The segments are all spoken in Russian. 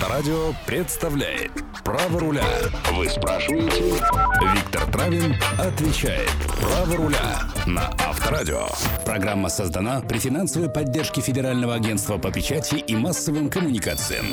Авторадио представляет Право руля. Вы спрашиваете? Виктор Травин отвечает. Право руля на Авторадио. Программа создана при финансовой поддержке Федерального агентства по печати и массовым коммуникациям.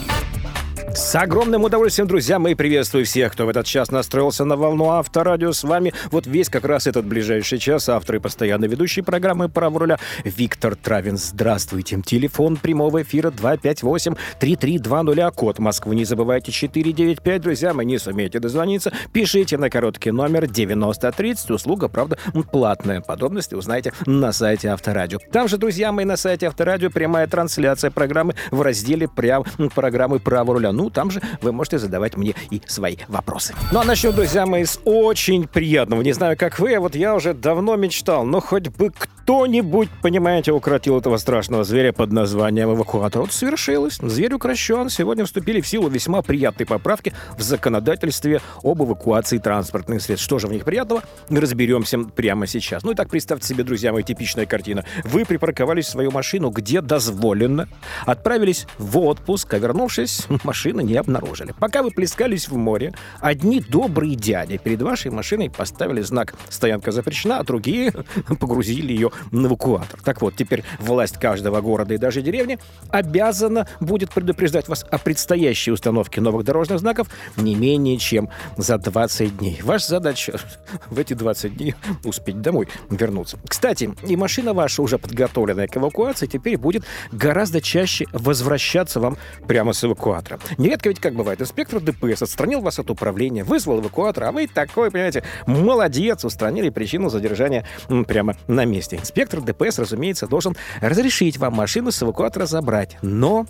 С огромным удовольствием, друзья, мы приветствуем всех, кто в этот час настроился на волну Авторадио. С вами вот весь как раз этот ближайший час автор и постоянно ведущий программы «Право руля» Виктор Травин. Здравствуйте. Телефон прямого эфира 258-3320, код Москвы. Не забывайте 495, друзья, мы не сумеете дозвониться. Пишите на короткий номер 9030. Услуга, правда, платная. Подробности узнаете на сайте Авторадио. Там же, друзья мои, на сайте Авторадио прямая трансляция программы в разделе прям программы «Право руля». Ну, там же вы можете задавать мне и свои вопросы. Ну, а начнем, друзья мои, с очень приятного. Не знаю, как вы, а вот я уже давно мечтал, но хоть бы кто-нибудь, понимаете, укротил этого страшного зверя под названием эвакуатор. Вот свершилось. Зверь укращен. Сегодня вступили в силу весьма приятные поправки в законодательстве об эвакуации транспортных средств. Что же в них приятного? Разберемся прямо сейчас. Ну и так представьте себе, друзья мои, типичная картина. Вы припарковались в свою машину, где дозволено, отправились в отпуск, а вернувшись, машины не обнаружили. Пока вы плескались в море, одни добрые дяди перед вашей машиной поставили знак «Стоянка запрещена», а другие погрузили ее на эвакуатор. Так вот, теперь власть каждого города и даже деревни обязана будет предупреждать вас о предстоящей установке новых дорожных знаков не менее чем за 20 дней. Ваша задача в эти 20 дней успеть домой вернуться. Кстати, и машина ваша, уже подготовленная к эвакуации, теперь будет гораздо чаще возвращаться вам прямо с эвакуатора. Нередко ведь как бывает, инспектор ДПС отстранил вас от управления, вызвал эвакуатор, а вы такой, понимаете, молодец, устранили причину задержания прямо на месте. Инспектор ДПС, разумеется, должен разрешить вам машину с эвакуатора забрать. Но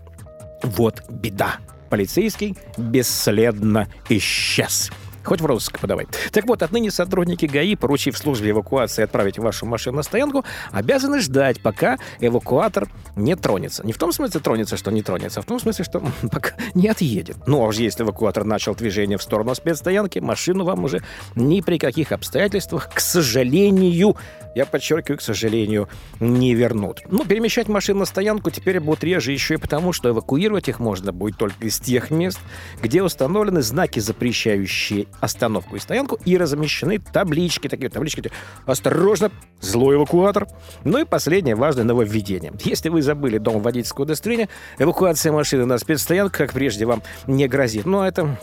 вот беда. Полицейский бесследно исчез. Хоть в розыск подавай. Так вот, отныне сотрудники ГАИ, поручив службе эвакуации отправить вашу машину на стоянку, обязаны ждать, пока эвакуатор не тронется. Не в том смысле тронется, что не тронется, а в том смысле, что пока не отъедет. Ну, а уж если эвакуатор начал движение в сторону спецстоянки, машину вам уже ни при каких обстоятельствах, к сожалению, я подчеркиваю, к сожалению, не вернут. Ну, перемещать машину на стоянку теперь будут реже еще и потому, что эвакуировать их можно будет только из тех мест, где установлены знаки, запрещающие остановку и стоянку, и размещены таблички, такие таблички, осторожно, злой эвакуатор. Ну и последнее важное нововведение. Если вы забыли дома водительское удостоверение, эвакуация машины на спецстоянку, как прежде, вам не грозит. Но это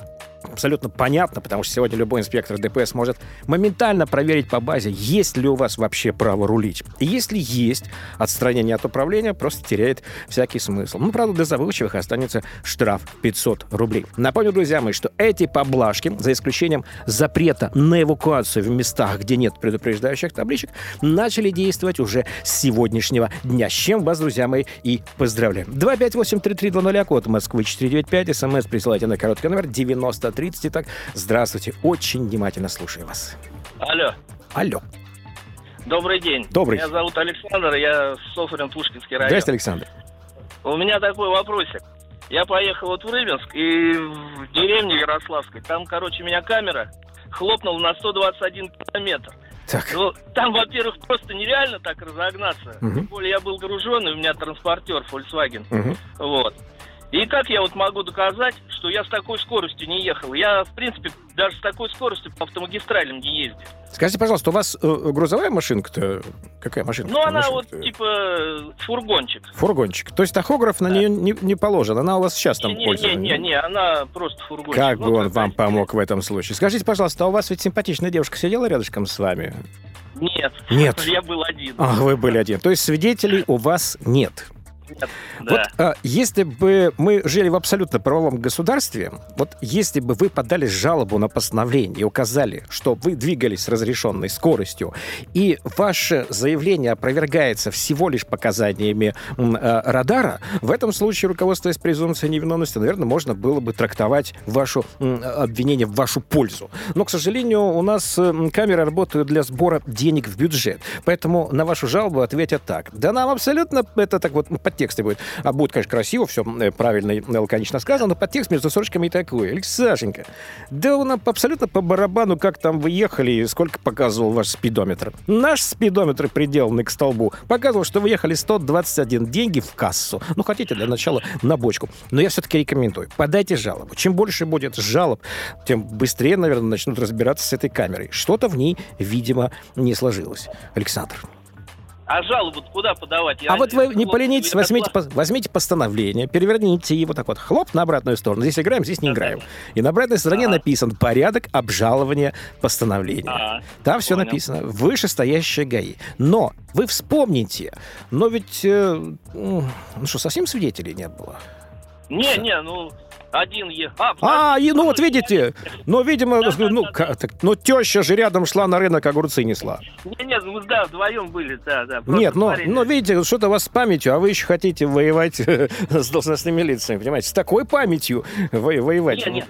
абсолютно понятно, потому что сегодня любой инспектор ДПС может моментально проверить по базе, есть ли у вас вообще право рулить. И если есть, отстранение от управления просто теряет всякий смысл. Ну, правда, для забывчивых останется штраф 500 рублей. Напомню, друзья мои, что эти поблажки, за исключением запрета на эвакуацию в местах, где нет предупреждающих табличек, начали действовать уже с сегодняшнего дня. С чем вас, друзья мои, и поздравляю. 258-3320, код Москвы 495, смс присылайте на короткий номер 90 30. Итак, здравствуйте. Очень внимательно слушаю вас. Алло. Алло. Добрый день. Добрый. Меня зовут Александр, я Софрин, Пушкинский район. Здравствуйте, Александр. У меня такой вопросик. Я поехал вот в Рыбинск и в деревне Ярославской. Там, короче, меня камера хлопнула на 121 километр. Так. Ну, там, во-первых, просто нереально так разогнаться. Мгм. Тем более я был груженный, у меня транспортер Volkswagen. Мгм. Вот. И как я вот могу доказать, что я с такой скоростью не ехал? Я, в принципе, даже с такой скоростью по автомагистралям не ездил. Скажите, пожалуйста, у вас э, грузовая машинка-то? Какая машинка? Ну, она вот типа фургончик. Фургончик. То есть тахограф на нее не, не положен. Она у вас сейчас там не, пользуется. не, не, не, она просто фургончик. Как Ну, бы он вам помог в этом случае? Скажите, пожалуйста, а у вас ведь симпатичная девушка сидела рядышком с вами? Нет. Нет. Я был один. Ах, вы были один. То есть свидетелей у вас нет. Нет. Вот Да. а, если бы мы жили в абсолютно правовом государстве, вот если бы вы подали жалобу на постановление и указали, что вы двигались с разрешенной скоростью, и ваше заявление опровергается всего лишь показаниями э, радара, в этом случае, руководствуясь презумпцией невиновности, наверное, можно было бы трактовать ваше обвинение в вашу пользу. Но, к сожалению, у нас камеры работают для сбора денег в бюджет. Поэтому на вашу жалобу ответят так. Да нам абсолютно это так вот по подтексте будет. А будет, конечно, красиво, все правильно и лаконично сказано, но подтекст между строчками такой. Алексашенька, да он абсолютно по барабану, как там вы ехали и сколько показывал ваш спидометр. Наш спидометр, приделанный к столбу, показывал, что вы ехали 121 деньги в кассу. Ну, хотите, для начала на бочку. Но я все-таки рекомендую. Подайте жалобу. Чем больше будет жалоб, тем быстрее, наверное, начнут разбираться с этой камерой. Что-то в ней, видимо, не сложилось. Александр. А жалобу куда подавать? Я а вот вы не поленитесь, возьмите, возьмите постановление, переверните его так вот, хлоп, на обратную сторону. Здесь играем, здесь не да, играем. Да. И на обратной стороне ага. написан порядок обжалования постановления. Ага. Там все Понял. написано. Вышестоящее ГАИ. Но вы вспомните, но ведь, э, ну что, совсем свидетелей не было? Не, не, ну один ехал. А, а и, ну вот видите, ну, видимо, да, ну, да, да. Так, ну, теща же рядом шла на рынок, огурцы несла. Нет, нет, мы, да, вдвоем были, да, да. Нет, но, но видите, что-то у вас с памятью, а вы еще хотите воевать с должностными лицами, понимаете? С такой памятью воевать. Нет, нет.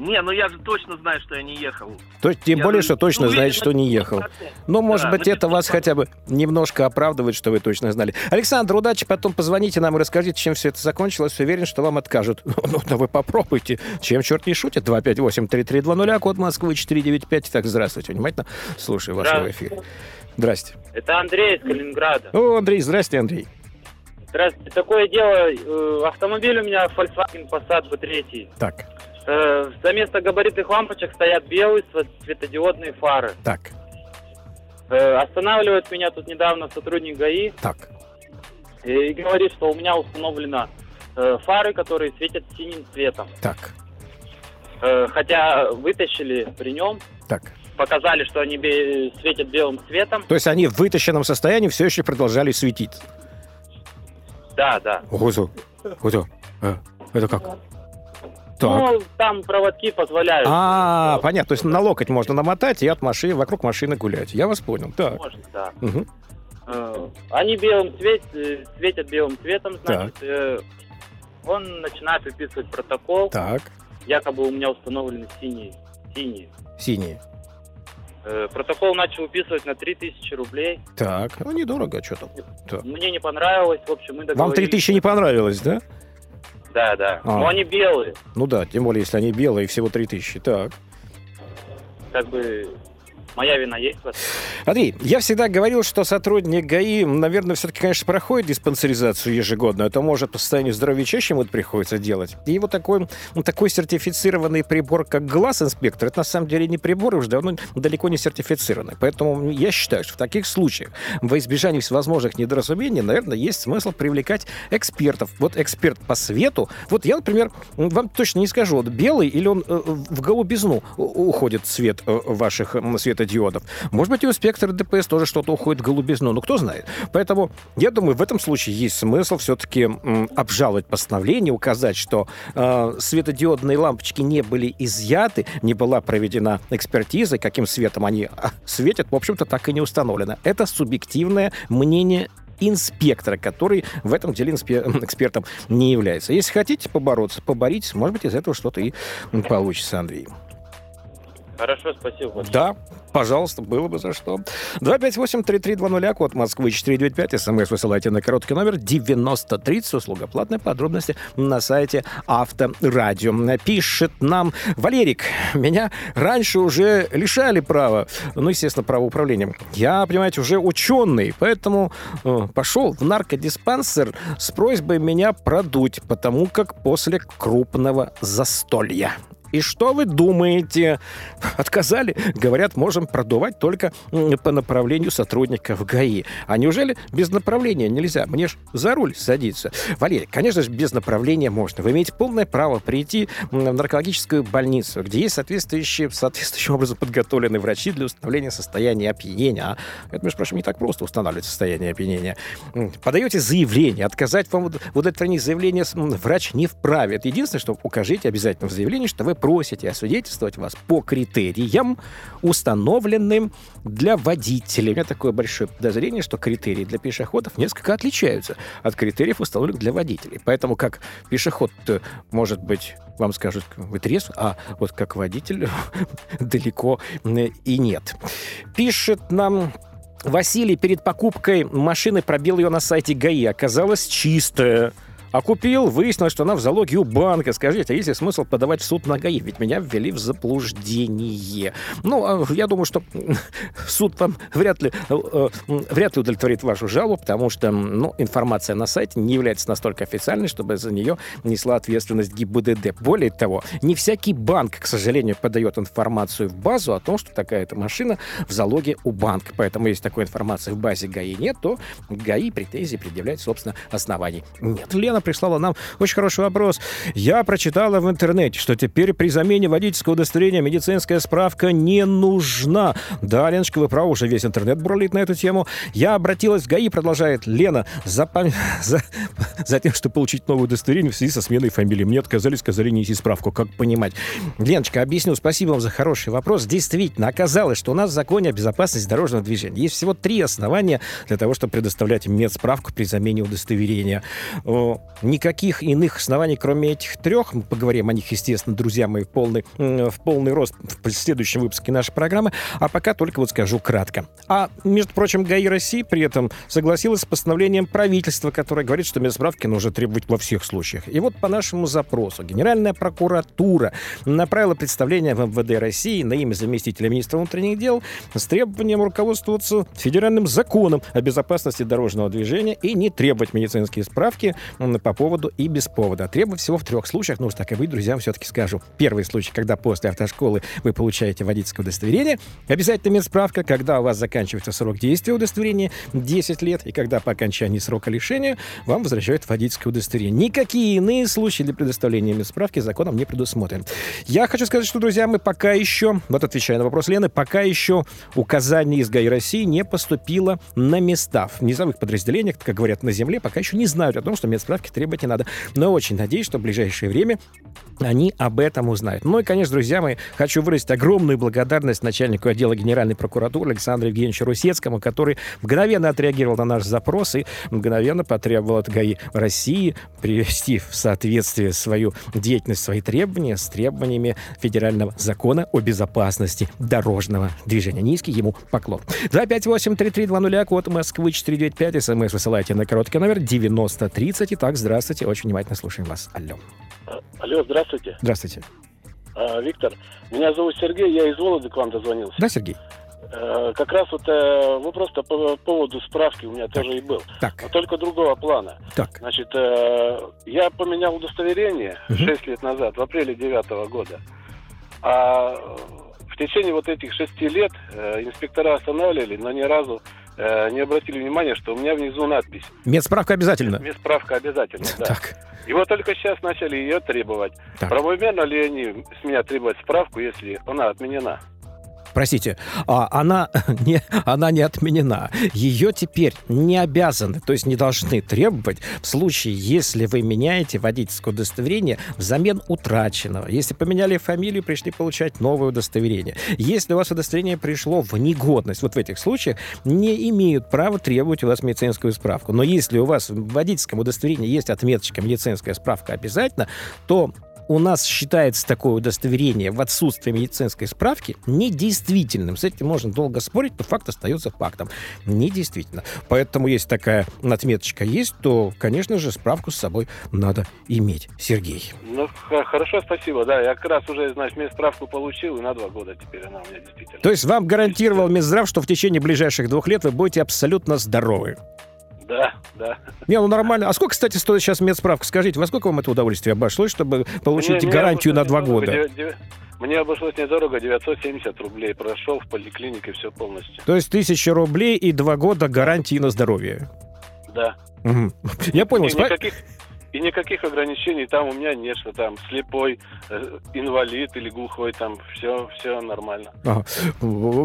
Не, ну я же точно знаю, что я не ехал. То, тем я более, что точно ну, знаете, что не ехал. Но, может да, быть, это вас хотя бы немножко оправдывает, что вы точно знали. Александр, удачи, потом позвоните нам и расскажите, чем все это закончилось. Уверен, что вам откажут. Ну, ну, да вы попробуйте. Чем черт не шутит? 258-3320, код Москвы 495. Так, здравствуйте, внимательно. Слушаю вашего эфира. Здрасте. Это Андрей из Калининграда. О, Андрей, здрасте, Андрей. Здравствуйте. Такое дело, э, автомобиль у меня Volkswagen Passat B3. Так. Э, за место габаритных лампочек стоят белые светодиодные фары. Так. Э, останавливает меня тут недавно сотрудник ГАИ. Так. И, и говорит, что у меня установлено э, фары, которые светят синим цветом. Так. Э, хотя вытащили при нем. Так. Показали, что они бе- светят белым цветом. То есть они в вытащенном состоянии все еще продолжали светить? Да, да. Ого, ого. Э, это как? Так. Ну, там проводки позволяют. А, понятно. То есть на локоть можно намотать и от машины, вокруг машины гулять. Я вас понял. Так. Можно, да. Угу. Они белым цвет, э, светят белым цветом, значит. Так. Э, он начинает выписывать протокол. Так. Якобы у меня установлены синие. Синие. Синие. Протокол начал выписывать на 3000 рублей. Так, ну недорого, что там. Мне не понравилось, в общем, мы договорились. Вам 3000 не понравилось, да? Да, да. А. Но они белые. Ну да, тем более, если они белые, всего 3000. Так. Как бы Моя вина есть в этом? Андрей, я всегда говорил, что сотрудник ГАИ, наверное, все-таки, конечно, проходит диспансеризацию ежегодно. Это может по состоянию здоровья чаще ему это приходится делать. И вот такой, вот такой сертифицированный прибор, как глаз-инспектор, это на самом деле не прибор, уже давно далеко не сертифицированный. Поэтому я считаю, что в таких случаях, во избежание всевозможных недоразумений, наверное, есть смысл привлекать экспертов. Вот эксперт по свету, вот я, например, вам точно не скажу, вот белый или он э, в голубизну уходит цвет э, ваших светов светодиодов. Может быть, и у спектра ДПС тоже что-то уходит в голубизну, ну кто знает. Поэтому я думаю, в этом случае есть смысл все-таки обжаловать постановление, указать, что э, светодиодные лампочки не были изъяты, не была проведена экспертиза, каким светом они а, светят, в общем-то, так и не установлено. Это субъективное мнение инспектора, который в этом деле экспертом не является. Если хотите побороться, поборитесь, может быть, из этого что-то и получится, Андрей. Хорошо, спасибо. Да, пожалуйста, было бы за что. 258-3320, код Москвы 495, смс высылайте на короткий номер 9030, услуга платная, подробности на сайте Авторадио. Пишет нам Валерик, меня раньше уже лишали права, ну, естественно, права управления. Я, понимаете, уже ученый, поэтому э, пошел в наркодиспансер с просьбой меня продуть, потому как после крупного застолья. И что вы думаете? Отказали? Говорят, можем продувать только по направлению сотрудников ГАИ. А неужели без направления нельзя? Мне ж за руль садиться. Валерий, конечно же, без направления можно. Вы имеете полное право прийти в наркологическую больницу, где есть соответствующие, соответствующим образом подготовленные врачи для установления состояния опьянения. А это, между прочим, не так просто устанавливать состояние опьянения. Подаете заявление. Отказать вам в удовлетворении заявления врач не вправе. Это единственное, что укажите обязательно в заявлении, что вы просите освидетельствовать вас по критериям, установленным для водителей. У меня такое большое подозрение, что критерии для пешеходов несколько отличаются от критериев, установленных для водителей. Поэтому как пешеход может быть вам скажут, вы трезв, а вот как водитель далеко и нет. Пишет нам Василий перед покупкой машины пробил ее на сайте ГАИ. Оказалось чистая. А купил, выяснилось, что она в залоге у банка. Скажите, а есть ли смысл подавать в суд на ГАИ? Ведь меня ввели в заблуждение. Ну, а я думаю, что суд вам вряд ли, э, э, вряд ли удовлетворит вашу жалобу, потому что ну, информация на сайте не является настолько официальной, чтобы за нее несла ответственность ГИБДД. Более того, не всякий банк, к сожалению, подает информацию в базу о том, что такая-то машина в залоге у банка. Поэтому, если такой информации в базе ГАИ нет, то ГАИ претензии предъявлять, собственно, оснований нет. Лена Татьяна прислала нам очень хороший вопрос. Я прочитала в интернете, что теперь при замене водительского удостоверения медицинская справка не нужна. Да, Леночка, вы правы, уже весь интернет бурлит на эту тему. Я обратилась в ГАИ, продолжает Лена, за, за... за тем, чтобы получить новое удостоверение в связи со сменой фамилии. Мне отказали, сказали нести справку. Как понимать? Леночка, объясню. Спасибо вам за хороший вопрос. Действительно, оказалось, что у нас в законе о безопасности дорожного движения есть всего три основания для того, чтобы предоставлять медсправку при замене удостоверения. Никаких иных оснований, кроме этих трех, мы поговорим о них, естественно, друзья мои, в полный, в полный рост в следующем выпуске нашей программы, а пока только вот скажу кратко. А, между прочим, ГАИ России при этом согласилась с постановлением правительства, которое говорит, что медсправки нужно требовать во всех случаях. И вот по нашему запросу Генеральная прокуратура направила представление в МВД России на имя заместителя министра внутренних дел с требованием руководствоваться федеральным законом о безопасности дорожного движения и не требовать медицинские справки по поводу и без повода. Требую всего в трех случаях, ну уж так и вы, друзьям, все-таки скажу. Первый случай, когда после автошколы вы получаете водительское удостоверение. Обязательно медсправка, когда у вас заканчивается срок действия удостоверения 10 лет, и когда по окончании срока лишения вам возвращают водительское удостоверение. Никакие иные случаи для предоставления медсправки законом не предусмотрены. Я хочу сказать, что, друзья, мы пока еще, вот отвечая на вопрос Лены, пока еще указание из ГАИ России не поступило на места. В низовых подразделениях, как говорят на земле, пока еще не знают о том, что медсправки требовать не надо. Но очень надеюсь, что в ближайшее время они об этом узнают. Ну и, конечно, друзья мои, хочу выразить огромную благодарность начальнику отдела Генеральной прокуратуры Александру Евгеньевичу Русецкому, который мгновенно отреагировал на наш запрос и мгновенно потребовал от ГАИ России привести в соответствие свою деятельность, свои требования с требованиями федерального закона о безопасности дорожного движения. Низкий ему поклон. 258-3320, код Москвы 495, смс высылайте на короткий номер 9030. Итак, здравствуйте, очень внимательно слушаем вас. Алло. Алло, здравствуйте. Здравствуйте. А, Виктор, меня зовут Сергей, я из Вологды к вам дозвонился. Да, Сергей? А, как раз вот э, вопрос по поводу справки у меня так. тоже и был. Так. Но только другого плана. Так. Значит, э, я поменял удостоверение угу. 6 лет назад, в апреле 2009 года. А в течение вот этих шести лет э, инспектора останавливали, но ни разу э, не обратили внимания, что у меня внизу надпись. Медсправка обязательно? Медсправка обязательно, да. Так. И вот только сейчас начали ее требовать. Так. Правомерно ли они с меня требовать справку, если она отменена? Простите, а, она, не, она не отменена. Ее теперь не обязаны, то есть не должны требовать в случае, если вы меняете водительское удостоверение взамен утраченного. Если поменяли фамилию, пришли получать новое удостоверение. Если у вас удостоверение пришло в негодность, вот в этих случаях не имеют права требовать у вас медицинскую справку. Но если у вас в водительском удостоверении есть отметочка медицинская справка обязательно, то у нас считается такое удостоверение в отсутствии медицинской справки недействительным. С этим можно долго спорить, но факт остается фактом. Недействительно. Поэтому, если такая отметочка есть, то, конечно же, справку с собой надо иметь. Сергей. Ну, хорошо, спасибо. Да, я как раз уже, значит, медсправку получил, и на два года теперь она у меня действительно. То есть вам гарантировал Минздрав, что в течение ближайших двух лет вы будете абсолютно здоровы? Да, да. Не, ну нормально. А сколько, кстати, стоит сейчас медсправка? Скажите, во сколько вам это удовольствие обошлось, чтобы получить мне, гарантию мне на два года? Мне обошлось недорого, 970 рублей. Прошел в поликлинике все полностью. То есть тысяча рублей и два года гарантии на здоровье? Да. Угу. Я понял. И никаких, и никаких ограничений там у меня нет, что там слепой, э, инвалид или глухой, там все, все нормально. Ага.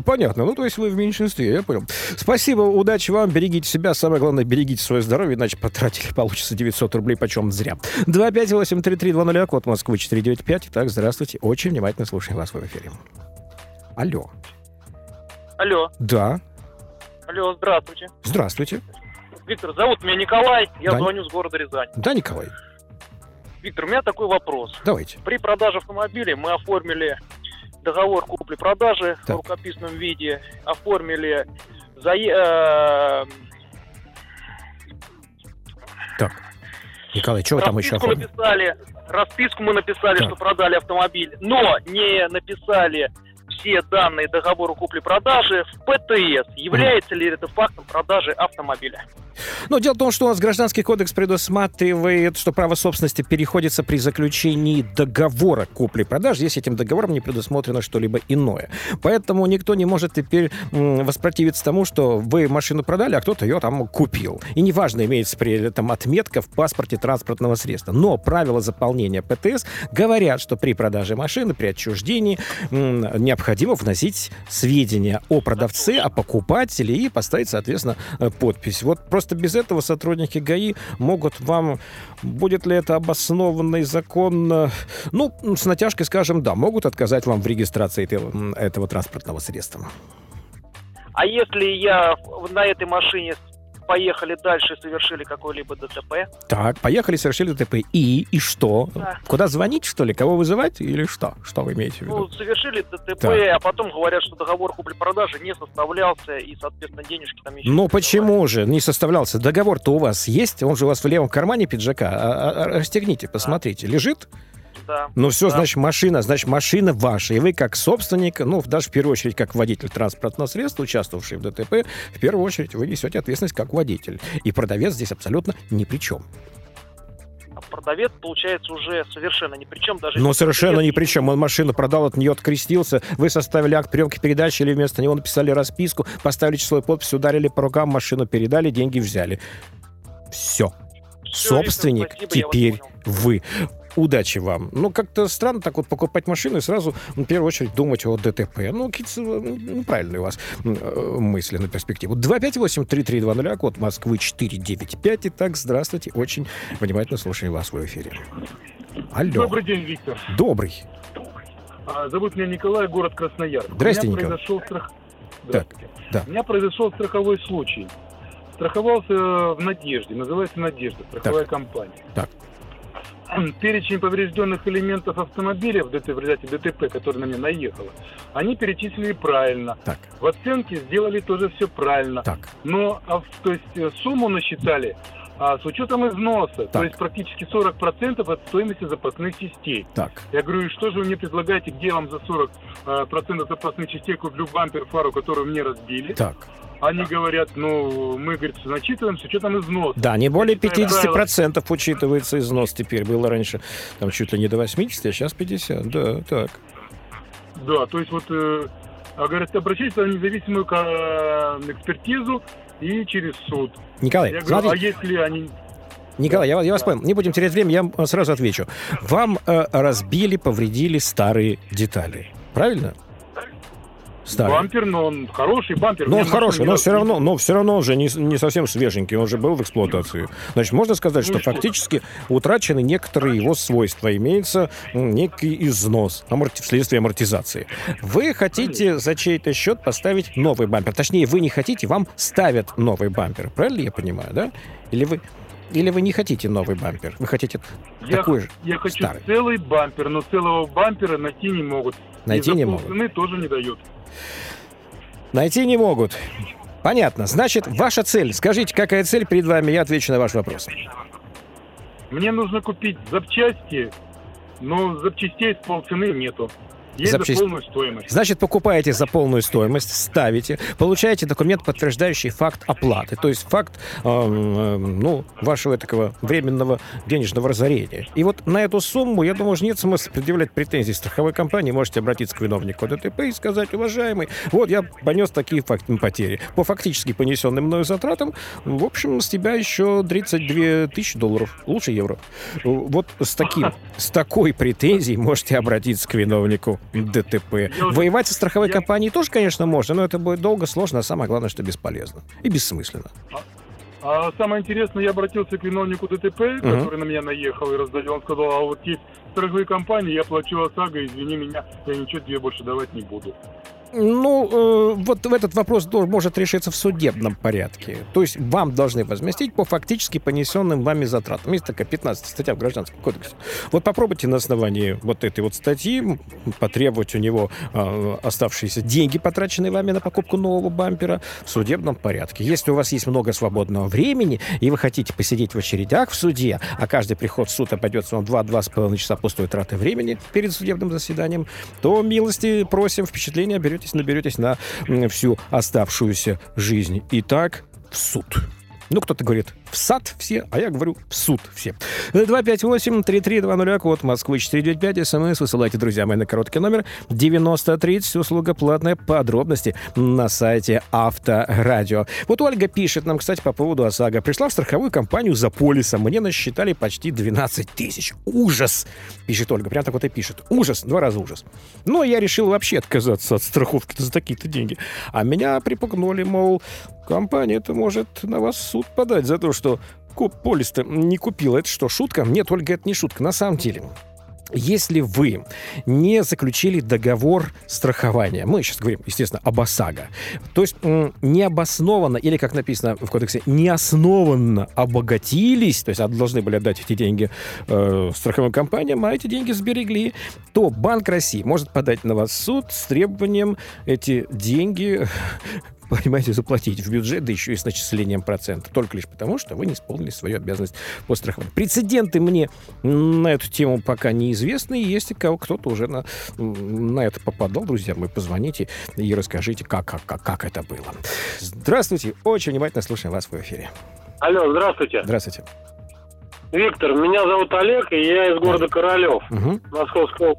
Понятно. Ну, то есть вы в меньшинстве, я понял. Спасибо, удачи вам, берегите себя, самое главное, берегите свое здоровье, иначе потратили, получится 900 рублей, почем зря. 258-3320, код Москвы 495. Итак, здравствуйте, очень внимательно слушаем вас в эфире. Алло. Алло. Да. Алло, здравствуйте. Здравствуйте. Виктор, зовут меня Николай, я да. звоню с города Рязань. Да, Николай. Виктор, у меня такой вопрос. Давайте. При продаже автомобиля мы оформили договор купли-продажи в рукописном виде, оформили За, э, Так. Николай, что вы там еще расписку оформили? написали, расписку мы написали, Так. что продали автомобиль, но не написали все данные договора купли-продажи в ПТС. Является ли это фактом продажи автомобиля? Ну, дело в том, что у нас Гражданский кодекс предусматривает, что право собственности переходится при заключении договора купли-продажи, если этим договором не предусмотрено что-либо иное. Поэтому никто не может теперь воспротивиться тому, что вы машину продали, а кто-то ее там купил. И неважно, имеется при этом отметка в паспорте транспортного средства. Но правила заполнения ПТС говорят, что при продаже машины, при отчуждении необходимо вносить сведения о продавце, о покупателе и поставить, соответственно, э, подпись. Вот просто без этого сотрудники ГАИ могут вам, будет ли это обоснованно и законно, ну, с натяжкой скажем, да, могут отказать вам в регистрации этого, транспортного средства. А если я на этой машине поехали дальше совершили какой-либо ДТП? Так, поехали, совершили ДТП. И? И что? Да. Куда звонить, что ли? Кого вызывать? Или что? Что вы имеете в виду? Ну, совершили ДТП, Так. а потом говорят, что договор купли-продажи не составлялся, и, соответственно, денежки там еще... Ну почему же не составлялся? Договор-то у вас есть, он же у вас в левом кармане пиджака. А- а- а- расстегните, посмотрите. Лежит? Да. Ну все, Да. значит, машина, значит, машина ваша. И вы как собственник, ну, даже в первую очередь, как водитель транспортного средства, участвовавший в ДТП, в первую очередь вы несете ответственность как водитель. И продавец здесь абсолютно ни при чем. А продавец, получается, уже совершенно ни при чем. Даже если совершенно ни при чем. Он машину продал, от нее открестился, вы составили акт приемки передачи или вместо него написали расписку, поставили число и подпись, ударили по рукам, машину передали, деньги взяли. Все. Виктор, Собственник спасибо, теперь вы. Удачи вам. Ну, как-то странно так вот покупать машину и сразу, ну, в первую очередь, думать о ДТП. Ну, какие-то ну, неправильные у вас э, мысли на перспективу. 258-3320, а код Москвы 495. Итак, здравствуйте. Очень внимательно слушаем вас в эфире. Алло. Добрый день, Виктор. Добрый. А, Зовут меня Николай, город Красноярск. Здрасте, Николай. произошел страх... Так, да. У меня произошел страховой случай. Страховался в Надежде, называется Надежда, страховая компания. Так. Перечень поврежденных элементов автомобиля в, ДТ, в результате ДТП, который на меня наехало, они перечислили правильно. Так, В оценке сделали тоже все правильно. так. Но, а, то есть, э, сумму насчитали а, с учетом износа, Так. то есть практически 40% от стоимости запасных частей. Так. Я говорю, и что же вы мне предлагаете, где вам за 40 э, процентов запасных частей куплю бампер, фару, которую мне разбили? Так. Они говорят, ну, мы, говорит, начитываем с учетом износа. Да, не более Я читаю 50% учитывается износ теперь. Было раньше там чуть ли не до 80, а сейчас 50. Да, так. Да, то есть вот, э, а, говорят, обращайтесь на независимую ка- экспертизу и через суд. Николай, Я говорю, а смотрите, если они... Николай, я, я вас понял. Не будем терять время, я вам сразу отвечу. Вам э, разбили, повредили старые детали. Правильно? Старые. Бампер, но он хороший бампер. Мне он хороший, но все равно, но все равно он же не, не совсем свеженький, он же был в эксплуатации. Значит, можно сказать, Ну что фактически утрачены некоторые его свойства, имеется некий износ аморти- вследствие амортизации. Вы хотите за чей-то счет поставить новый бампер. Точнее, вы не хотите, вам ставят новый бампер. Правильно я понимаю, да? Или вы, или вы не хотите новый бампер? Вы хотите Я, такой же? я хочу старый. целый бампер, но целого бампера найти не могут. Найти не могут. полцены тоже не дают. Найти не могут. Понятно. Значит, ваша цель. Скажите, какая цель перед вами, я отвечу на ваш вопрос. Мне нужно купить запчасти, но запчастей с полцены нету. Есть Запчасть- за полную стоимость. Значит, покупаете за полную стоимость, ставите, получаете документ, подтверждающий факт оплаты, то есть факт, эм, эм, ну, вашего такого временного денежного разорения. И вот на эту сумму, я думаю, уже нет смысла предъявлять претензии страховой компании. Можете обратиться к виновнику ДТП и сказать, уважаемый, вот я понес такие факт- потери. По фактически понесенным мною затратам, в общем, с тебя еще 32 тысячи долларов, лучше евро. Вот с таким, с такой претензией можете обратиться к виновнику ДТП. Я уже- Воевать со страховой я- компанией тоже, конечно, можно, но это будет долго, сложно, а самое главное, что бесполезно и бессмысленно. А самое интересное, я обратился к виновнику ДТП, который на меня наехал и раздавил. Он сказал, а вот есть страховые компании, я плачу ОСАГО, извини меня, я ничего тебе больше давать не буду. Ну, э, вот этот вопрос может решиться в судебном порядке. То есть вам должны возместить по фактически понесенным вами затратам. Есть такая 15 статья в Гражданском кодексе. Вот попробуйте на основании вот этой вот статьи потребовать у него э, оставшиеся деньги, потраченные вами на покупку нового бампера, в судебном порядке. Если у вас есть много свободного времени, и вы хотите посидеть в очередях в суде, а каждый приход в суд обойдется вам 2-2,5 часа пустой траты времени перед судебным заседанием, то милости просим, впечатления берете наберетесь, наберетесь на всю оставшуюся жизнь. Итак, в суд. Ну, кто-то говорит в сад все, а я говорю в суд все. 258-3320, код Москвы 495, смс высылайте, друзья мои, на короткий номер 9030, услуга платная, подробности на сайте Авторадио. Вот Ольга пишет нам, кстати, по поводу ОСАГО. Пришла в страховую компанию за полисом, мне насчитали почти 12 тысяч. Ужас! Пишет Ольга, прям так вот и пишет. Ужас, два раза ужас. Но я решил вообще отказаться от страховки за такие-то деньги. А меня припугнули, мол, компания-то может на вас суд подать за то, что полис-то не купила. Это что, шутка? Нет, Ольга, это не шутка. На самом деле, если вы не заключили договор страхования, мы сейчас говорим, естественно, об ОСАГО, то есть необоснованно, или, как написано в кодексе, неоснованно обогатились, то есть должны были отдать эти деньги э, страховым компаниям, а эти деньги сберегли, то Банк России может подать на вас суд с требованием эти деньги понимаете, заплатить в бюджет, да еще и с начислением процента, только лишь потому, что вы не исполнили свою обязанность по страхованию. Прецеденты мне на эту тему пока неизвестны, и если кто-то уже на, на это попадал, друзья мои, позвоните и расскажите, как, как, как, как это было. Здравствуйте, очень внимательно слушаем вас в эфире. Алло, здравствуйте. Здравствуйте. Виктор, меня зовут Олег, и я из города Королев, угу. Московского.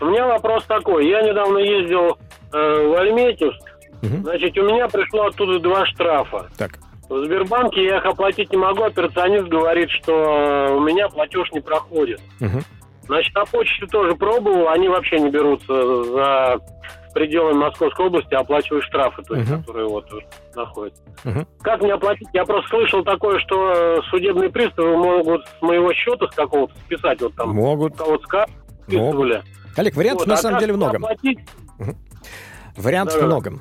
У меня вопрос такой. Я недавно ездил э, в Альметьевск, Угу. Значит, у меня пришло оттуда два штрафа. Так. В Сбербанке я их оплатить не могу, операционист говорит, что у меня платеж не проходит. Угу. Значит, на почте тоже пробовал, они вообще не берутся за пределами Московской области, оплачивают штрафы, то есть, uh которые вот находятся. uh Как мне оплатить? Я просто слышал такое, что судебные приставы могут с моего счета с какого-то списать, вот там могут. кого-то списывали. Олег, вариантов вот, на а самом деле много. Оплатить? Вариантов да. много.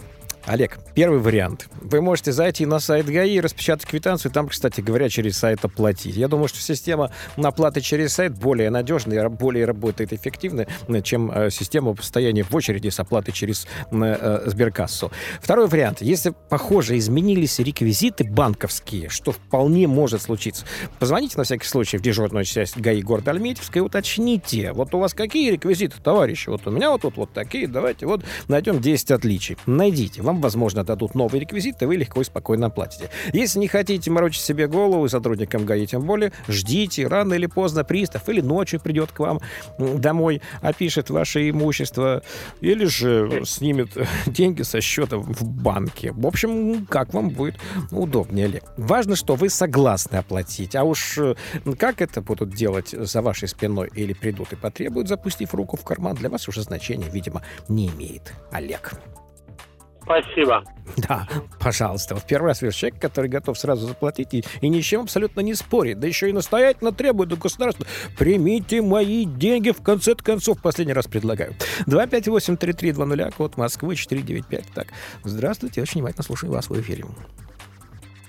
Олег, первый вариант. Вы можете зайти на сайт ГАИ и распечатать квитанцию, там, кстати говоря, через сайт оплатить. Я думаю, что система оплаты через сайт более надежная, более работает эффективно, чем э, система постояния в очереди с оплатой через э, Сберкассу. Второй вариант. Если, похоже, изменились реквизиты банковские, что вполне может случиться, позвоните на всякий случай в дежурную часть ГАИ города Альметьевска и уточните, вот у вас какие реквизиты, товарищи? Вот у меня вот тут вот такие, давайте вот найдем 10 отличий. Найдите. Вам возможно, дадут новый реквизит, и вы легко и спокойно оплатите. Если не хотите морочить себе голову, сотрудникам ГАИ тем более, ждите, рано или поздно пристав или ночью придет к вам домой, опишет ваше имущество, или же снимет деньги со счета в банке. В общем, как вам будет удобнее, Олег. Важно, что вы согласны оплатить, а уж как это будут делать за вашей спиной или придут и потребуют, запустив руку в карман, для вас уже значения, видимо, не имеет. Олег. Спасибо. Да, пожалуйста. В первый раз вижу человек, который готов сразу заплатить и, и ни с чем абсолютно не спорит. Да еще и настоятельно требует у государства. Примите мои деньги, в конце концов. Последний раз предлагаю. 258-3320, код Москвы 495. Так, здравствуйте, очень внимательно слушаю вас в эфире.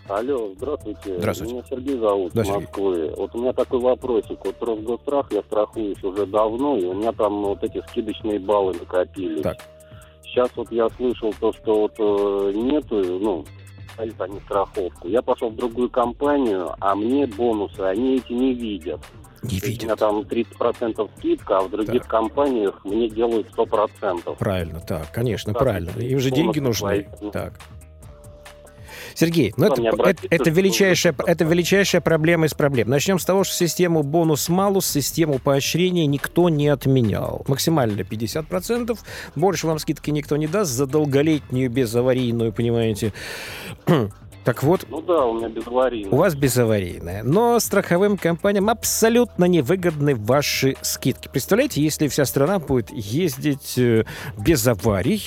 Алло, здравствуйте. Здравствуйте. Меня Сергей зовут, да, Москвы. Вот у меня такой вопросик. Вот Росгострах я страхуюсь уже давно, и у меня там вот эти скидочные баллы накопились. Так. Сейчас вот я слышал то, что вот э, нету, ну, стоит они страховку. Я пошел в другую компанию, а мне бонусы, они эти не видят. Не видят. У меня там 30% скидка, а в других так. компаниях мне делают 100%. Правильно, так, конечно, так, правильно. Им же деньги нужны. Так. Сергей, ну это, это, это, величайшая, это величайшая проблема из проблем. Начнем с того, что систему бонус-малус, систему поощрения никто не отменял. Максимально 50%. Больше вам скидки никто не даст за долголетнюю безаварийную, понимаете, так вот... Ну да, у меня безаварийная. У вас безаварийная. Но страховым компаниям абсолютно невыгодны ваши скидки. Представляете, если вся страна будет ездить э, без аварий,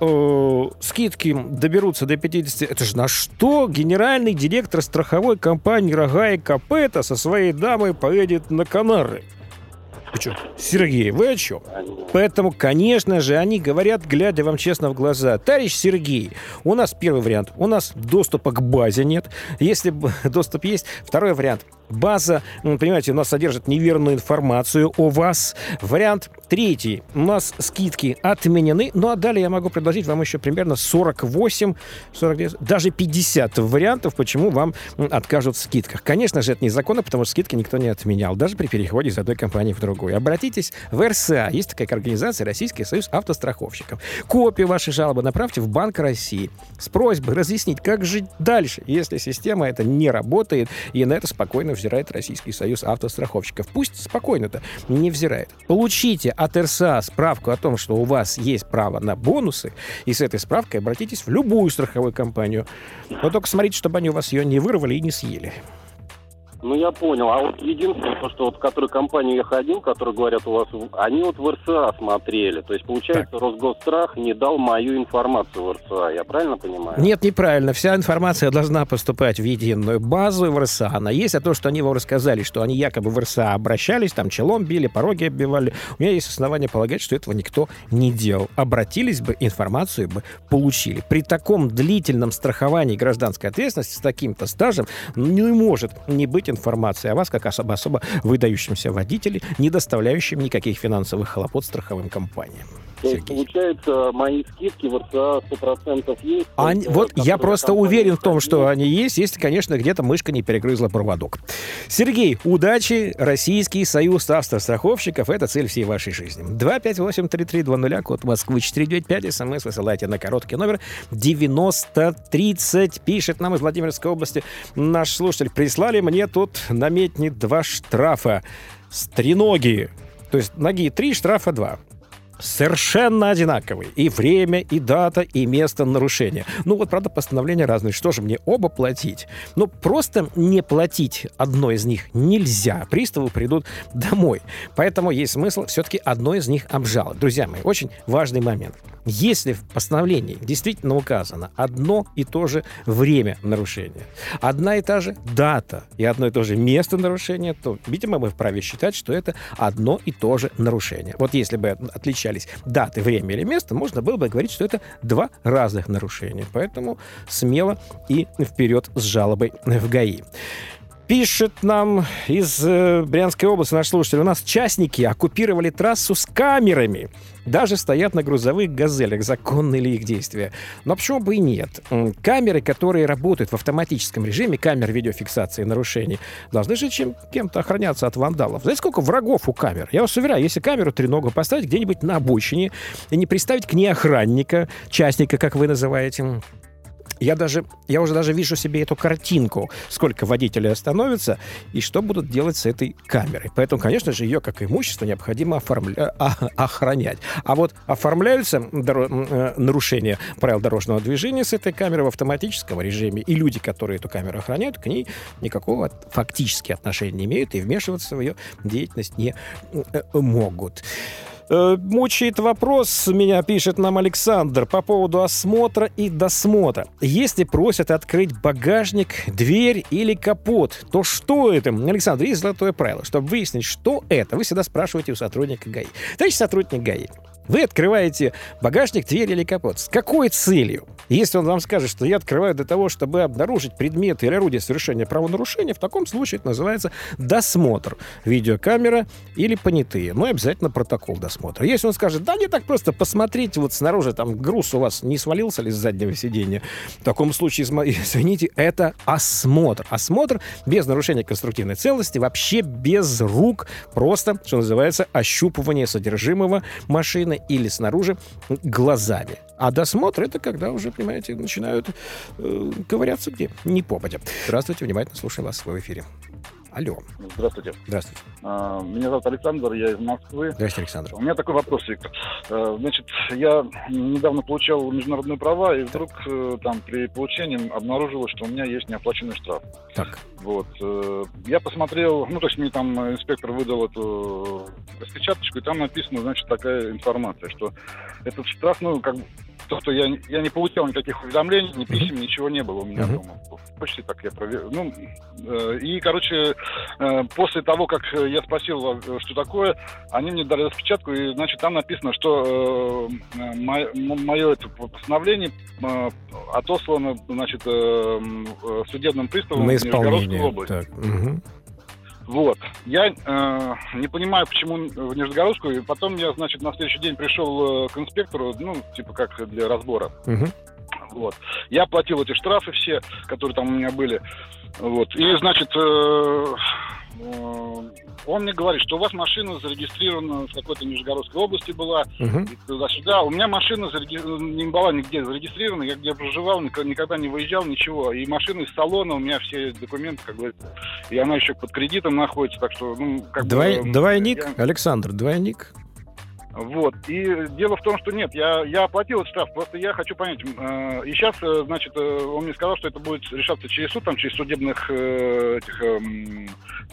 э, скидки доберутся до 50... Это же на что генеральный директор страховой компании «Рога и Копыта» со своей дамой поедет на Канары? Что, Сергей, вы о чем? Поэтому, конечно же, они говорят, глядя вам честно в глаза. Товарищ Сергей, у нас первый вариант. У нас доступа к базе нет. Если доступ есть, второй вариант. База, понимаете, у нас содержит неверную информацию о вас. Вариант третий. У нас скидки отменены. Ну, а далее я могу предложить вам еще примерно 48, 49, даже 50 вариантов, почему вам откажут в скидках. Конечно же, это незаконно, потому что скидки никто не отменял, даже при переходе из одной компании в другую. Обратитесь в РСА. Есть такая организация Российский союз автостраховщиков. Копию вашей жалобы направьте в Банк России с просьбой разъяснить, как жить дальше, если система это не работает, и на это спокойно взирает Российский союз автостраховщиков. Пусть спокойно-то не взирает. Получите от РСА справку о том, что у вас есть право на бонусы, и с этой справкой обратитесь в любую страховую компанию. Но только смотрите, чтобы они у вас ее не вырвали и не съели. Ну, я понял. А вот единственное, то, что вот в которую компанию я ходил, которые говорят у вас, они вот в РСА смотрели. То есть, получается, так. Росгосстрах не дал мою информацию в РСА. Я правильно понимаю? Нет, неправильно. Вся информация должна поступать в единую базу в РСА. Она есть, а то, что они вам рассказали, что они якобы в РСА обращались, там челом били, пороги оббивали. У меня есть основания полагать, что этого никто не делал. Обратились бы, информацию бы получили. При таком длительном страховании гражданской ответственности с таким-то стажем не может не быть информации о вас как особо, особо выдающемся водителе, не доставляющем никаких финансовых хлопот страховым компаниям. То есть, получается, мои скидки в РЦА 100% есть? Они, вот я просто уверен в том, что они есть, если, конечно, где-то мышка не перегрызла проводок. Сергей, удачи! Российский союз автостраховщиков – это цель всей вашей жизни. 258-3320, код Москвы 495, смс высылайте на короткий номер 9030. Пишет нам из Владимирской области наш слушатель. Прислали мне тут наметни два штрафа. Стреноги. То есть ноги три, штрафа два совершенно одинаковые. И время, и дата, и место нарушения. Ну вот, правда, постановления разные. Что же мне оба платить? Ну, просто не платить одно из них нельзя. Приставы придут домой. Поэтому есть смысл все-таки одно из них обжаловать. Друзья мои, очень важный момент. Если в постановлении действительно указано одно и то же время нарушения, одна и та же дата и одно и то же место нарушения, то, видимо, мы вправе считать, что это одно и то же нарушение. Вот если бы отличались даты, время или место, можно было бы говорить, что это два разных нарушения. Поэтому смело и вперед с жалобой в ГАИ. Пишет нам из э, Брянской области наш слушатель. У нас частники оккупировали трассу с камерами. Даже стоят на грузовых «Газелях». Законны ли их действия? Но почему бы и нет? Камеры, которые работают в автоматическом режиме, камер видеофиксации нарушений, должны же чем, кем-то охраняться от вандалов. Знаете, сколько врагов у камер? Я вас уверяю, если камеру треногу поставить где-нибудь на обочине и не приставить к ней охранника, частника, как вы называете, я даже, я уже даже вижу себе эту картинку, сколько водителей остановится и что будут делать с этой камерой. Поэтому, конечно же, ее как имущество необходимо оформля... а, охранять. А вот оформляются доро... Э, нарушения правил дорожного движения с этой камерой в автоматическом режиме, и люди, которые эту камеру охраняют, к ней никакого фактически отношения не имеют и вмешиваться в ее деятельность не э, могут. Э, мучает вопрос, меня пишет нам Александр, по поводу осмотра и досмотра. Если просят открыть багажник, дверь или капот, то что это? Александр, есть золотое правило. Чтобы выяснить, что это, вы всегда спрашиваете у сотрудника ГАИ. Товарищ сотрудник ГАИ, вы открываете багажник, дверь или капот. С какой целью? Если он вам скажет, что я открываю для того, чтобы обнаружить предметы или орудия совершения правонарушения, в таком случае это называется досмотр. Видеокамера или понятые. Ну и обязательно протокол досмотра. Если он скажет, да не так просто, посмотрите, вот снаружи там груз у вас не свалился ли с заднего сиденья, в таком случае, извините, это осмотр. Осмотр без нарушения конструктивной целости, вообще без рук, просто, что называется, ощупывание содержимого машины или снаружи глазами. А досмотр это когда уже, понимаете, начинают э, ковыряться где? Не попадя. Здравствуйте, внимательно слушаем вас в эфире. Алло. Здравствуйте. Здравствуйте. А, меня зовут Александр, я из Москвы. Здравствуйте, Александр. У меня такой вопрос, Виктор. А, значит, я недавно получал международные права, и вдруг э, там при получении обнаружилось, что у меня есть неоплаченный штраф. Так. Вот. Э, я посмотрел, ну, то есть мне там инспектор выдал эту распечаточку, и там написано, значит, такая информация, что этот штраф, ну, как то, что я, я не получал никаких уведомлений, ни писем, ничего не было у меня дома. Почти так я проверил. Ну, э, и, короче, э, после того, как я спросил, что такое, они мне дали распечатку, и, значит, там написано, что э, мое, мое это постановление э, отослано, значит, э, судебным приставом На исполнение. Так. Угу. Вот. Я э, не понимаю, почему в Нижегородскую. И потом я, значит, на следующий день пришел э, к инспектору, ну, типа как для разбора. Угу. Вот. Я оплатил эти штрафы все, которые там у меня были. Вот. И, значит, э, э, он мне говорит, что у вас машина зарегистрирована в какой-то Нижегородской области была, uh-huh. туда-сюда. У меня машина зареги... не была нигде зарегистрирована, я где проживал, никогда не выезжал, ничего. И машина из салона, у меня все документы, как бы, и она еще под кредитом находится, так что, ну, как Двой... бы... Двойник, я... Александр, двойник. Вот. И дело в том, что нет, я, я оплатил этот штраф, просто я хочу понять. Э, и сейчас, э, значит, э, он мне сказал, что это будет решаться через суд, там, через судебных э, этих э,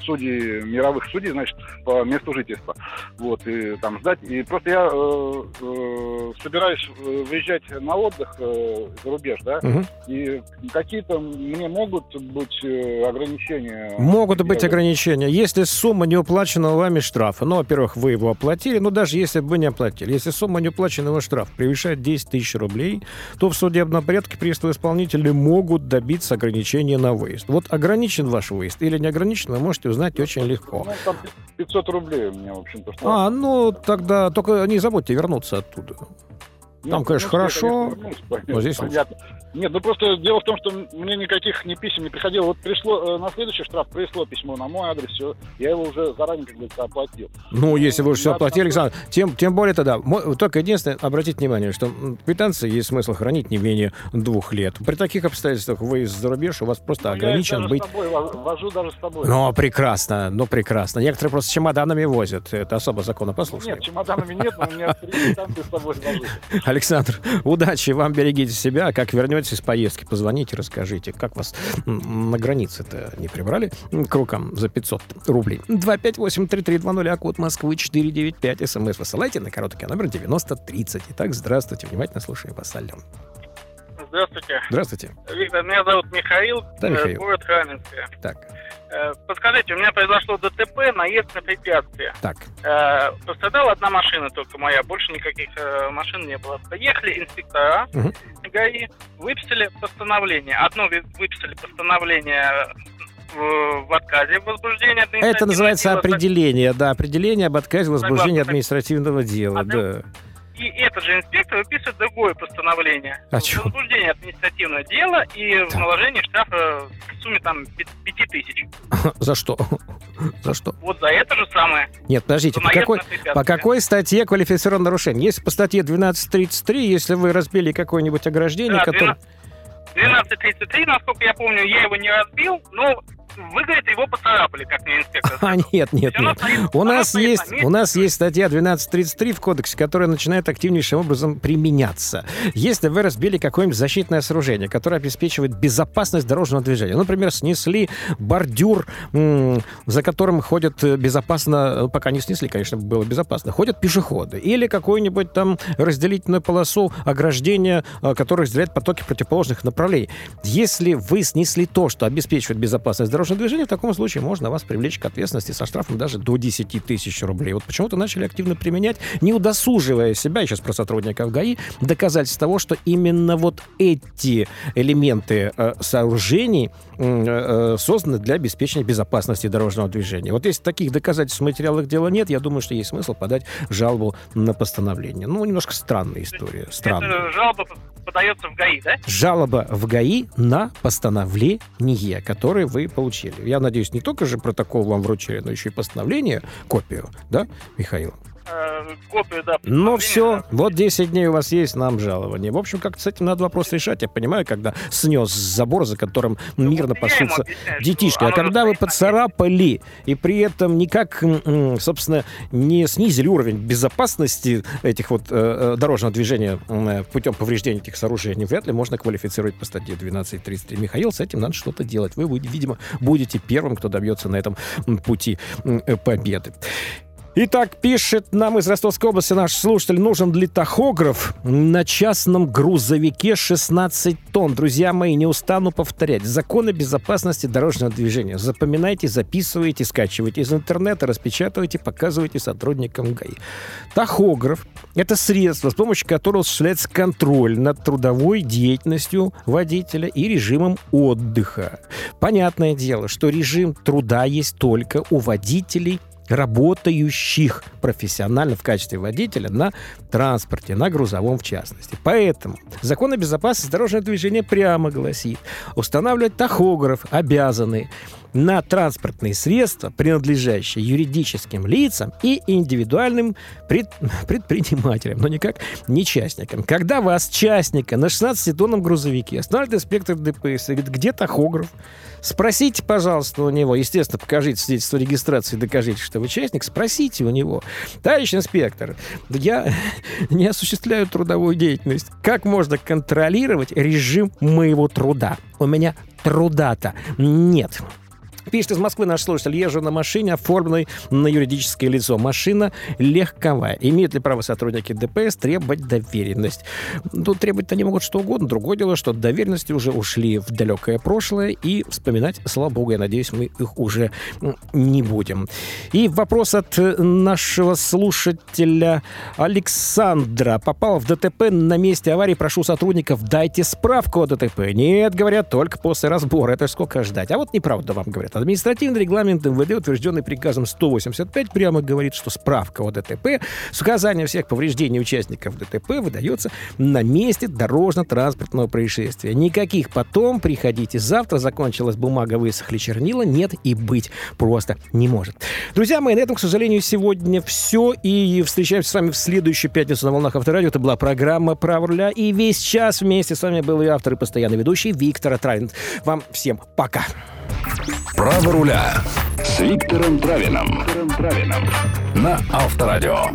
судей, мировых судей, значит, по месту жительства. Вот, и там ждать. И просто я э, э, собираюсь выезжать на отдых э, за рубеж, да, угу. и какие-то мне могут быть ограничения. Могут быть ограничения. Если сумма не уплачена вами штрафа, ну, во-первых, вы его оплатили, но даже если бы вы не оплатили. Если сумма неуплаченного штрафа превышает 10 тысяч рублей, то в судебном порядке приставы исполнители могут добиться ограничения на выезд. Вот ограничен ваш выезд или не ограничен, вы можете узнать очень легко. Ну, там 500 рублей у меня, в общем-то. Штраф. А, ну тогда только не забудьте вернуться оттуда. Там, конечно, ну, хорошо. Конечно, здесь понятно. Нет, ну просто дело в том, что мне никаких ни писем не приходило. Вот пришло э, на следующий штраф пришло письмо на мой адрес, все. Я его уже заранее, как говорится, оплатил. Ну, если вы уже все оплатили, Александр, тем, тем более тогда. Только единственное, обратите внимание, что квитанции есть смысл хранить не менее двух лет. При таких обстоятельствах вы за рубеж, у вас просто ну, ограничен я быть... С тобой, вожу даже с тобой. Ну, прекрасно, ну, прекрасно. Некоторые просто чемоданами возят. Это особо законопослушно. Нет, чемоданами нет, но у меня три квитанции с вожу. Александр, удачи вам, берегите себя. Как вернетесь из поездки, позвоните, расскажите, как вас на границе-то не прибрали к рукам за 500 рублей. 258-3320, а код Москвы 495. СМС высылайте на короткий номер 9030. Итак, здравствуйте, внимательно слушаю вас, Ален. Здравствуйте. Здравствуйте. Виктор, меня зовут Михаил, да, Михаил. город Каменское. Так. Э, подскажите, у меня произошло ДТП, наезд на препятствие. Так. Э, пострадала одна машина только моя, больше никаких э, машин не было. Поехали инспектора угу. ГАИ, выписали постановление. Одно выписали постановление в, в отказе в возбуждении административного Это называется дела. определение, да, определение об отказе в возбуждении административного дела, а да. И этот же инспектор выписывает другое постановление. А что? Возбуждение административного дела и в наложении штрафа в сумме там 5000. За что? За что? Вот за это же самое. Нет, подождите, по какой, по какой статье квалифицировано нарушение? Если по статье 1233, если вы разбили какое-нибудь ограждение, да, которое... 12.33, насколько я помню, я его не разбил, но вы, говорите, его поцарапали, как мне инспектор. А, нет, нет, нет. Стоит, у нас, есть, у нас есть статья 1233 в кодексе, которая начинает активнейшим образом применяться. Если вы разбили какое-нибудь защитное сооружение, которое обеспечивает безопасность дорожного движения, например, снесли бордюр, за которым ходят безопасно, ну, пока не снесли, конечно, было безопасно, ходят пешеходы, или какую-нибудь там разделительную полосу ограждения, э, которое разделяет потоки противоположных направлений. Если вы снесли то, что обеспечивает безопасность дорожного дорожного движения, в таком случае можно вас привлечь к ответственности со штрафом даже до 10 тысяч рублей. Вот почему-то начали активно применять, не удосуживая себя, я сейчас про сотрудников ГАИ, доказательств того, что именно вот эти элементы э, сооружений э, э, созданы для обеспечения безопасности дорожного движения. Вот если таких доказательств в материалах дела нет, я думаю, что есть смысл подать жалобу на постановление. Ну, немножко странная история. Странная. Это жалоба подается в ГАИ, да? Жалоба в ГАИ на постановление, которое вы получили. Я надеюсь, не только же протокол вам вручили, но еще и постановление, копию, да, Михаил? Э, копию, да. Ну все, вот 10 дней у вас есть нам жалование. В общем, как с этим надо вопрос решать. Я понимаю, когда снес забор, за которым ну, мирно пасутся детишки. А когда вы поцарапали и при этом никак, собственно, не снизили уровень безопасности этих вот э, э дорожного движения э, путем повреждения этих сооружений, вряд ли можно квалифицировать по статье 12.33. Михаил, с этим надо что-то делать. Вы, видимо, будете первым, кто добьется на этом пути победы. Итак, пишет нам из Ростовской области наш слушатель, нужен ли тахограф на частном грузовике 16 тонн. Друзья мои, не устану повторять. Законы безопасности дорожного движения. Запоминайте, записывайте, скачивайте из интернета, распечатывайте, показывайте сотрудникам ГАИ. Тахограф – это средство, с помощью которого осуществляется контроль над трудовой деятельностью водителя и режимом отдыха. Понятное дело, что режим труда есть только у водителей работающих профессионально в качестве водителя на транспорте, на грузовом в частности. Поэтому закон о безопасности дорожного движения прямо гласит, устанавливать тахограф обязаны на транспортные средства, принадлежащие юридическим лицам и индивидуальным пред... предпринимателям, но никак не частникам. Когда вас, частника, на 16-тонном грузовике останавливает инспектор ДПС и говорит, где тахограф? Спросите, пожалуйста, у него, естественно, покажите свидетельство регистрации, докажите, что вы частник, спросите у него. Товарищ инспектор, я не осуществляю трудовую деятельность. Как можно контролировать режим моего труда? У меня труда-то нет. Пишет из Москвы наш слушатель. Езжу на машине, оформленной на юридическое лицо. Машина легковая. Имеют ли право сотрудники ДПС требовать доверенность? Ну, требовать они могут что угодно. Другое дело, что доверенности уже ушли в далекое прошлое. И вспоминать, слава богу, я надеюсь, мы их уже не будем. И вопрос от нашего слушателя Александра. Попал в ДТП на месте аварии. Прошу сотрудников, дайте справку о ДТП. Нет, говорят, только после разбора. Это сколько ждать? А вот неправда вам говорят. Административный регламент МВД, утвержденный приказом 185, прямо говорит, что справка о ДТП с указанием всех повреждений участников ДТП выдается на месте дорожно-транспортного происшествия. Никаких потом, приходите завтра, закончилась бумага, высохли чернила, нет и быть просто не может. Друзья мои, на этом, к сожалению, сегодня все. И встречаемся с вами в следующую пятницу на волнах Авторадио. Это была программа «Право руля». И весь час вместе с вами был и автор и постоянный ведущий Виктор Травин. Вам всем пока. Право руля с Виктором Травином. На Авторадио.